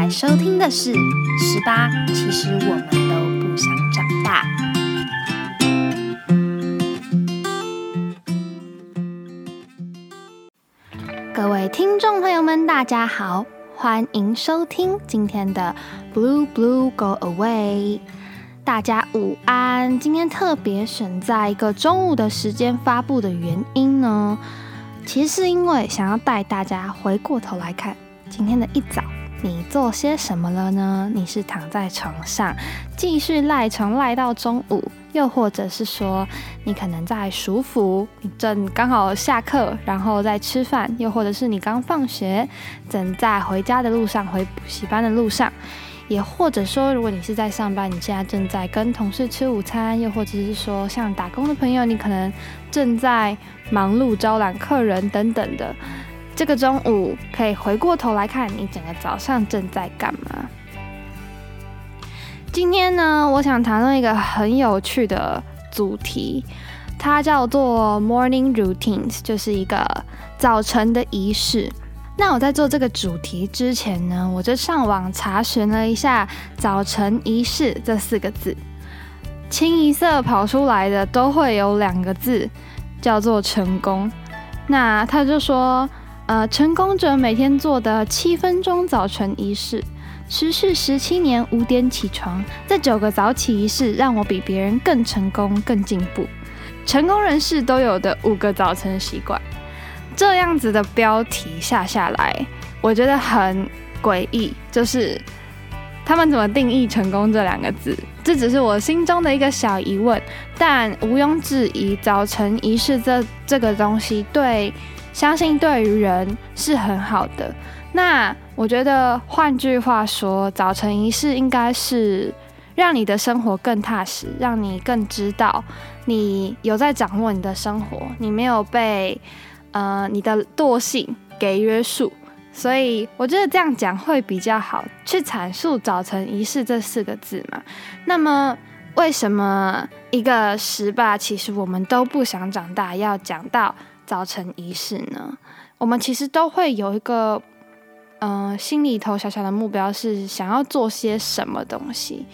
在收听的是《十八》，其实我们都不想长大。各位听众朋友们，大家好，欢迎收听今天的《Blue Blue Go Away》。大家午安！今天特别选在一个中午的时间发布的原因呢，其实是因为想要带大家回过头来看今天的一早。你做些什么了呢？你是躺在床上继续赖床赖到中午，又或者是说你可能在舒服，你正刚好下课，然后在吃饭，又或者是你刚放学，正在回家的路上，回补习班的路上，也或者说如果你是在上班，你现在正在跟同事吃午餐，又或者是说像打工的朋友，你可能正在忙碌招揽客人等等的。这个中午可以回过头来看，你整个早上正在干嘛？今天呢，我想谈论一个很有趣的主题，它叫做 morning routines，就是一个早晨的仪式。那我在做这个主题之前呢，我就上网查询了一下“早晨仪式”这四个字，清一色跑出来的都会有两个字，叫做成功。那他就说。呃，成功者每天做的七分钟早晨仪式，持续十七年，五点起床，这九个早起仪式让我比别人更成功、更进步。成功人士都有的五个早晨习惯，这样子的标题下下来，我觉得很诡异。就是他们怎么定义成功这两个字？这只是我心中的一个小疑问。但毋庸置疑，早晨仪式这这个东西对。相信对于人是很好的。那我觉得，换句话说，早晨仪式应该是让你的生活更踏实，让你更知道你有在掌握你的生活，你没有被呃你的惰性给约束。所以我觉得这样讲会比较好，去阐述早晨仪式这四个字嘛。那么，为什么一个十八，其实我们都不想长大，要讲到？早晨仪式呢，我们其实都会有一个，嗯，心里头小小的目标是想要做些什么东西。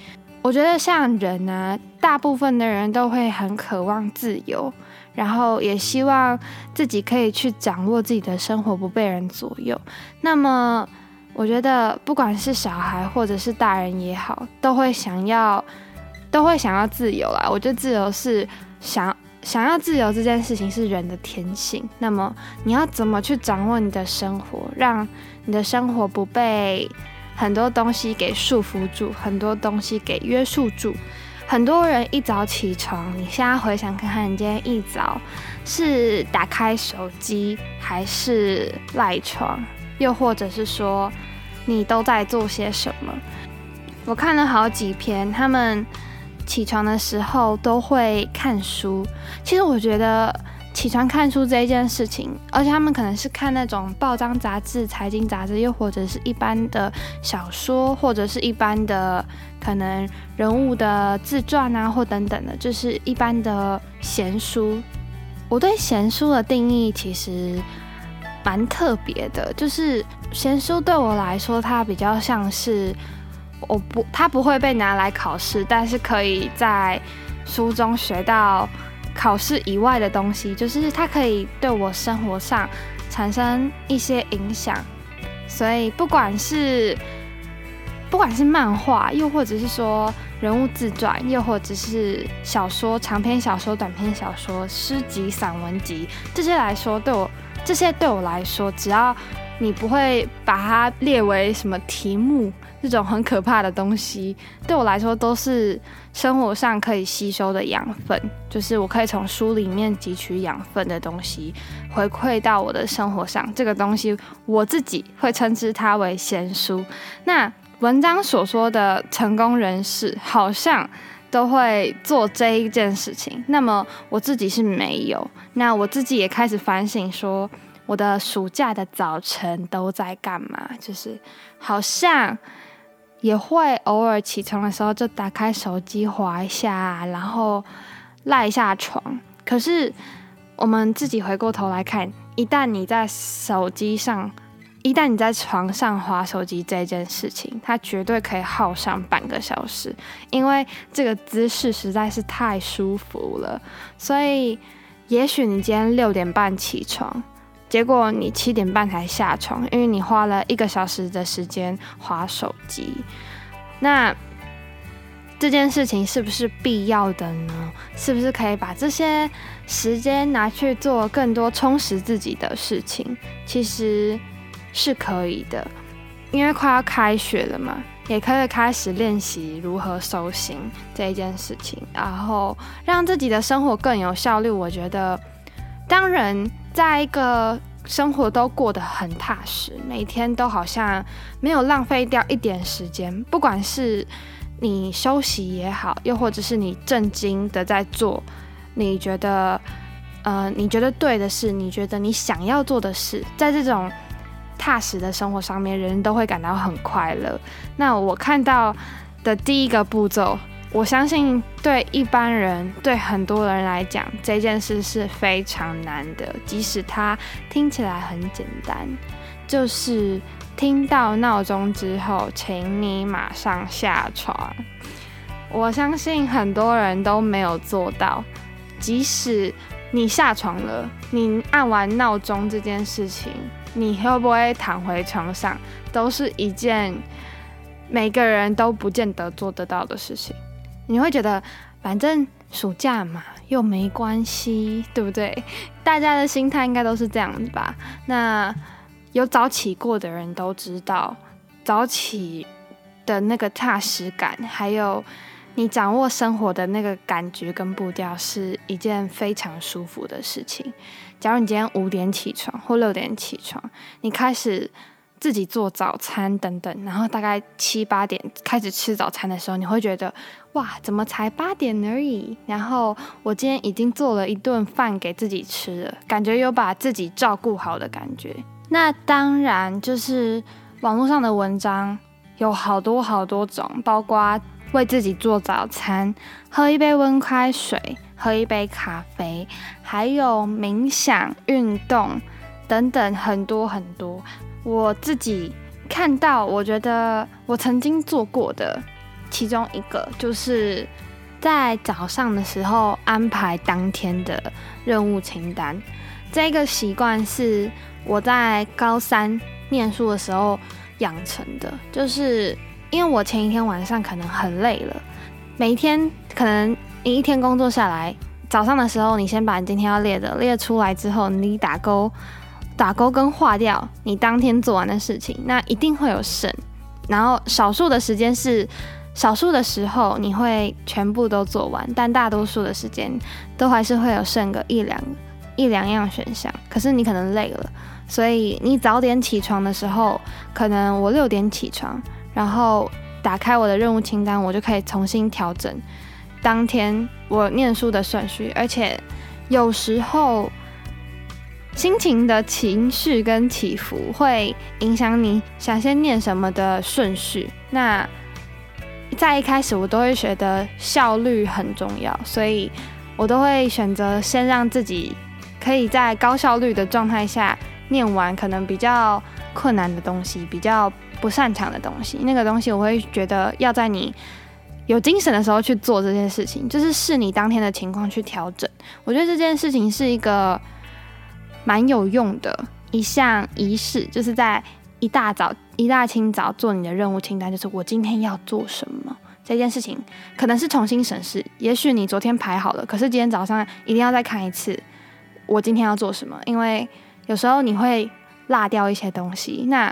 我觉得像人呢，大部分的人都会很渴望自由，然后也希望自己可以去掌握自己的生活，不被人左右。那么，我觉得不管是小孩或者是大人也好，都会想要，都会想要自由啦。我觉得自由是想。想要自由这件事情是人的天性，那么你要怎么去掌握你的生活，让你的生活不被很多东西给束缚住，很多东西给约束住？很多人一早起床，你现在回想看看，你今天一早是打开手机，还是赖床，又或者是说你都在做些什么？我看了好几篇，他们。起床的时候都会看书。其实我觉得起床看书这一件事情，而且他们可能是看那种报章杂志、财经杂志，又或者是一般的小说，或者是一般的可能人物的自传啊，或等等的，就是一般的闲书。我对闲书的定义其实蛮特别的，就是闲书对我来说，它比较像是。我不，它不会被拿来考试，但是可以在书中学到考试以外的东西，就是它可以对我生活上产生一些影响。所以不管是不管是漫画，又或者是说人物自传，又或者是小说、长篇小说、短篇小说、诗集、散文集这些来说，对我这些对我来说，只要你不会把它列为什么题目。这种很可怕的东西，对我来说都是生活上可以吸收的养分，就是我可以从书里面汲取养分的东西，回馈到我的生活上。这个东西我自己会称之它为闲书。那文章所说的成功人士，好像都会做这一件事情。那么我自己是没有。那我自己也开始反省，说我的暑假的早晨都在干嘛？就是好像。也会偶尔起床的时候就打开手机划一下，然后赖一下床。可是我们自己回过头来看，一旦你在手机上一旦你在床上划手机这件事情，它绝对可以耗上半个小时，因为这个姿势实在是太舒服了。所以，也许你今天六点半起床，结果你七点半才下床，因为你花了一个小时的时间划手机。那这件事情是不是必要的呢？是不是可以把这些时间拿去做更多充实自己的事情？其实是可以的，因为快要开学了嘛，也可以开始练习如何收心这一件事情，然后让自己的生活更有效率。我觉得，当人在一个生活都过得很踏实，每天都好像没有浪费掉一点时间，不管是。你休息也好，又或者是你正经的在做，你觉得，呃，你觉得对的事，你觉得你想要做的事，在这种踏实的生活上面，人都会感到很快乐。那我看到的第一个步骤，我相信对一般人，对很多人来讲，这件事是非常难的，即使它听起来很简单，就是。听到闹钟之后，请你马上下床。我相信很多人都没有做到。即使你下床了，你按完闹钟这件事情，你会不会躺回床上，都是一件每个人都不见得做得到的事情。你会觉得，反正暑假嘛，又没关系，对不对？大家的心态应该都是这样子吧？那。有早起过的人都知道，早起的那个踏实感，还有你掌握生活的那个感觉跟步调，是一件非常舒服的事情。假如你今天五点起床或六点起床，你开始自己做早餐等等，然后大概七八点开始吃早餐的时候，你会觉得哇，怎么才八点而已？然后我今天已经做了一顿饭给自己吃了，感觉有把自己照顾好的感觉。那当然，就是网络上的文章有好多好多种，包括为自己做早餐、喝一杯温开水、喝一杯咖啡，还有冥想、运动等等，很多很多。我自己看到，我觉得我曾经做过的其中一个，就是在早上的时候安排当天的任务清单。这个习惯是。我在高三念书的时候养成的，就是因为我前一天晚上可能很累了，每一天可能你一天工作下来，早上的时候你先把你今天要列的列出来之后，你打勾、打勾跟划掉你当天做完的事情，那一定会有剩。然后少数的时间是少数的时候你会全部都做完，但大多数的时间都还是会有剩个一两一两样选项，可是你可能累了。所以你早点起床的时候，可能我六点起床，然后打开我的任务清单，我就可以重新调整当天我念书的顺序。而且有时候心情的情绪跟起伏会影响你想先念什么的顺序。那在一开始我都会觉得效率很重要，所以我都会选择先让自己可以在高效率的状态下。念完可能比较困难的东西，比较不擅长的东西，那个东西我会觉得要在你有精神的时候去做这件事情，就是视你当天的情况去调整。我觉得这件事情是一个蛮有用的一项仪式，就是在一大早、一大清早做你的任务清单，就是我今天要做什么这件事情，可能是重新审视。也许你昨天排好了，可是今天早上一定要再看一次，我今天要做什么，因为。有时候你会落掉一些东西，那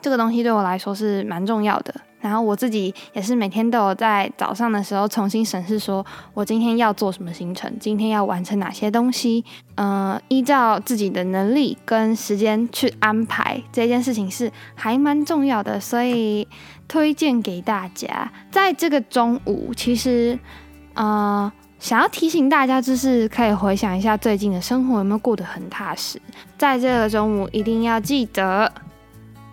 这个东西对我来说是蛮重要的。然后我自己也是每天都有在早上的时候重新审视，说我今天要做什么行程，今天要完成哪些东西，嗯，依照自己的能力跟时间去安排这件事情是还蛮重要的，所以推荐给大家。在这个中午，其实，呃。想要提醒大家，就是可以回想一下最近的生活有没有过得很踏实。在这个中午，一定要记得，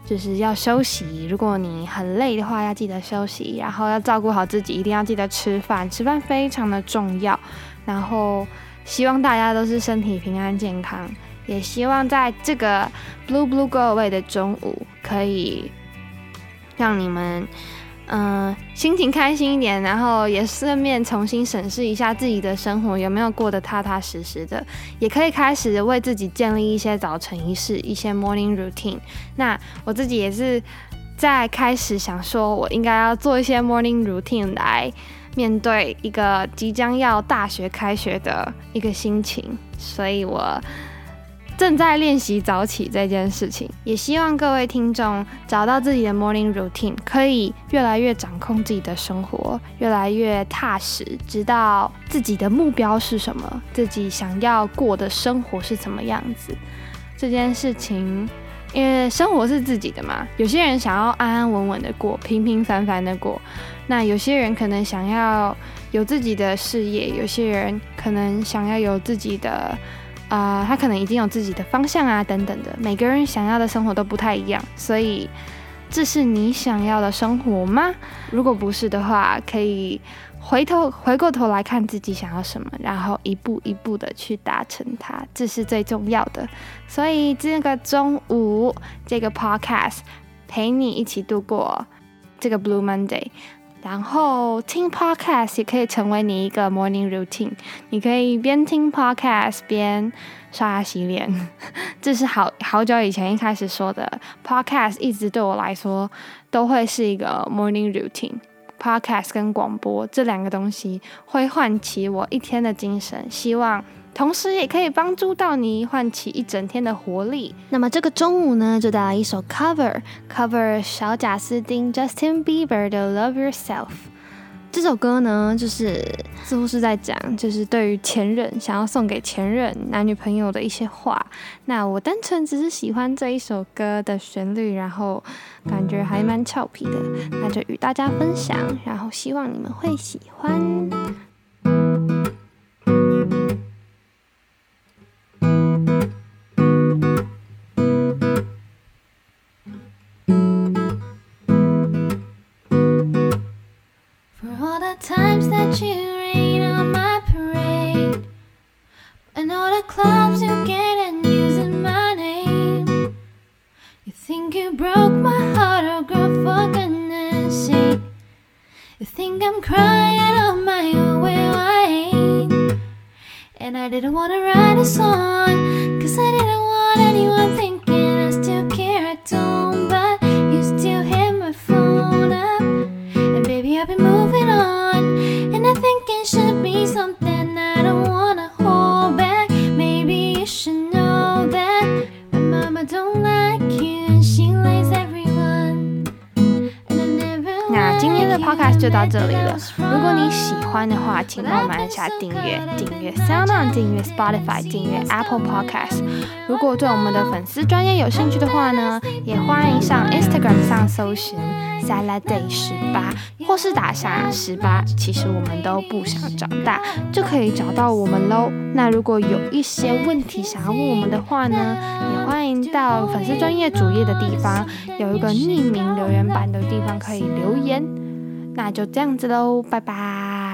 就是要休息。如果你很累的话，要记得休息，然后要照顾好自己，一定要记得吃饭，吃饭非常的重要。然后希望大家都是身体平安健康，也希望在这个 Blue Blue Go Away 的中午，可以让你们嗯心情开心一点，然后也顺便重新审视一下自己的生活有没有过得踏踏实实的，也可以开始为自己建立一些早晨仪式，一些 morning routine。那我自己也是在开始想说，我应该要做一些 morning routine 来面对一个即将要大学开学的一个心情，所以我。正在练习早起这件事情，也希望各位听众找到自己的 morning routine，可以越来越掌控自己的生活，越来越踏实，知道自己的目标是什么，自己想要过的生活是怎么样子。这件事情，因为生活是自己的嘛，有些人想要安安稳稳的过，平平凡凡的过，那有些人可能想要有自己的事业，有些人可能想要有自己的。啊，他可能已经有自己的方向啊，等等的。每个人想要的生活都不太一样，所以这是你想要的生活吗？如果不是的话，可以回头回过头来看自己想要什么，然后一步一步的去达成它，这是最重要的。所以这个中午这个 podcast 陪你一起度过这个 Blue Monday。然后听 podcast 也可以成为你一个 morning routine，你可以边听 podcast 边刷牙洗脸。这是好好久以前一开始说的 podcast，一直对我来说都会是一个 morning routine。podcast 跟广播这两个东西会唤起我一天的精神，希望。同时也可以帮助到你唤起一整天的活力。那么这个中午呢，就带来一首 cover，cover 小贾斯汀 Justin Bieber 的 Love Yourself。这首歌呢，就是似乎是在讲，就是对于前任想要送给前任男女朋友的一些话。那我单纯只是喜欢这一首歌的旋律，然后感觉还蛮俏皮的，那就与大家分享，然后希望你们会喜欢。times that you rain on my parade, and all the clubs you get and using my name. You think you broke my heart, oh girl, for goodness sake. You think I'm crying on my own, well I ain't. And I didn't wanna write a song, cause I didn't want anyone thinking. 就到这里了。如果你喜欢的话，请帮我们按下订阅，订阅 SoundOn，订阅 Spotify，订阅 Apple Podcast。如果对我们的粉丝专业有兴趣的话呢，也欢迎上 Instagram 上搜寻 Saladay 十八，或是打下十八，其实我们都不想长大，就可以找到我们喽。那如果有一些问题想要问我们的话呢，也欢迎到粉丝专业主页的地方，有一个匿名留言板的地方可以留言。那就这样子喽，拜拜。